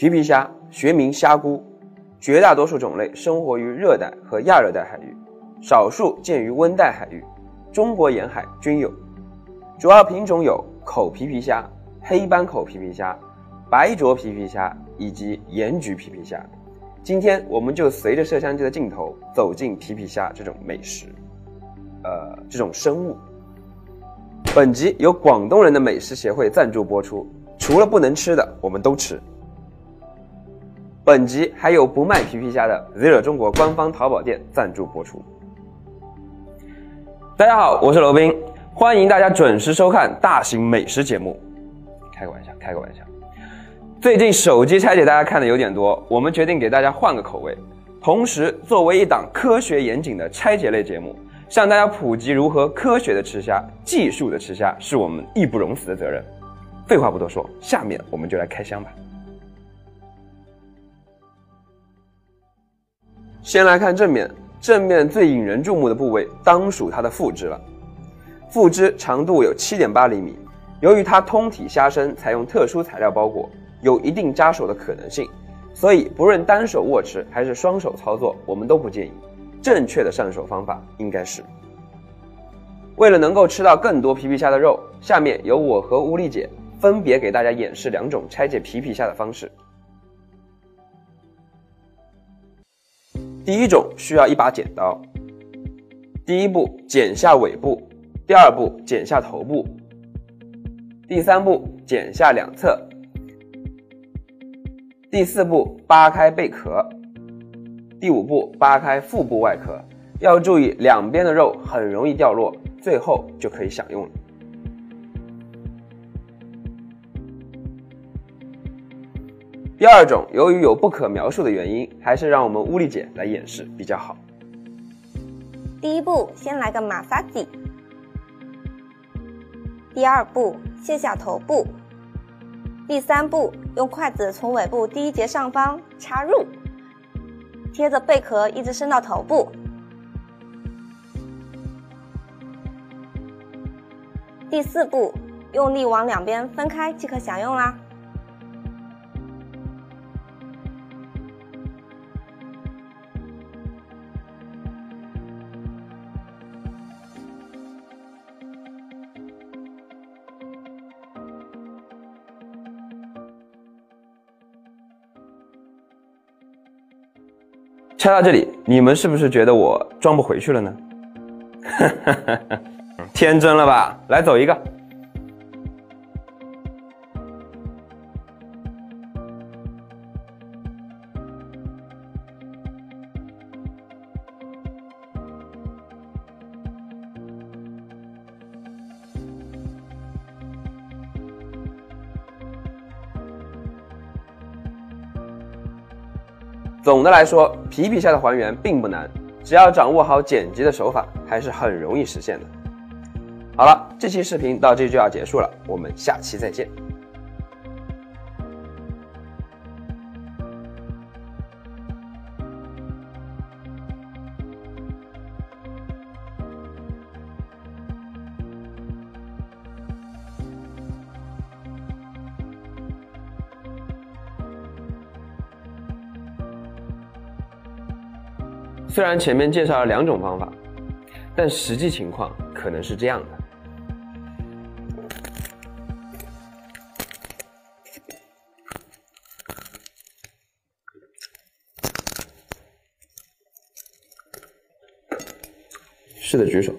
皮皮虾学名虾菇，绝大多数种类生活于热带和亚热带海域，少数见于温带海域，中国沿海均有。主要品种有口皮皮虾、黑斑口皮皮虾、白灼皮皮虾以及盐焗皮皮虾。今天我们就随着摄像机的镜头走进皮皮虾这种美食，呃，这种生物。本集由广东人的美食协会赞助播出，除了不能吃的，我们都吃。本集还有不卖皮皮虾的 Zero 中国官方淘宝店赞助播出。大家好，我是罗宾，欢迎大家准时收看大型美食节目。开个玩笑，开个玩笑。最近手机拆解大家看的有点多，我们决定给大家换个口味，同时作为一档科学严谨的拆解类节目，向大家普及如何科学的吃虾、技术的吃虾，是我们义不容辞的责任。废话不多说，下面我们就来开箱吧。先来看正面，正面最引人注目的部位当属它的腹肢了。腹肢长度有七点八厘米，由于它通体虾身采用特殊材料包裹，有一定扎手的可能性，所以不论单手握持还是双手操作，我们都不建议。正确的上手方法应该是：为了能够吃到更多皮皮虾的肉，下面由我和乌丽姐分别给大家演示两种拆解皮皮虾的方式。第一种需要一把剪刀。第一步剪下尾部，第二步剪下头部，第三步剪下两侧，第四步扒开贝壳，第五步扒开腹部外壳。要注意两边的肉很容易掉落，最后就可以享用了。第二种，由于有不可描述的原因，还是让我们乌丽姐来演示比较好。第一步，先来个马萨吉。第二步，卸下头部。第三步，用筷子从尾部第一节上方插入，贴着贝壳一直伸到头部。第四步，用力往两边分开即可享用啦。拆到这里，你们是不是觉得我装不回去了呢？天真了吧？来走一个。总的来说，皮皮虾的还原并不难，只要掌握好剪辑的手法，还是很容易实现的。好了，这期视频到这就要结束了，我们下期再见。虽然前面介绍了两种方法，但实际情况可能是这样的。是的，举手。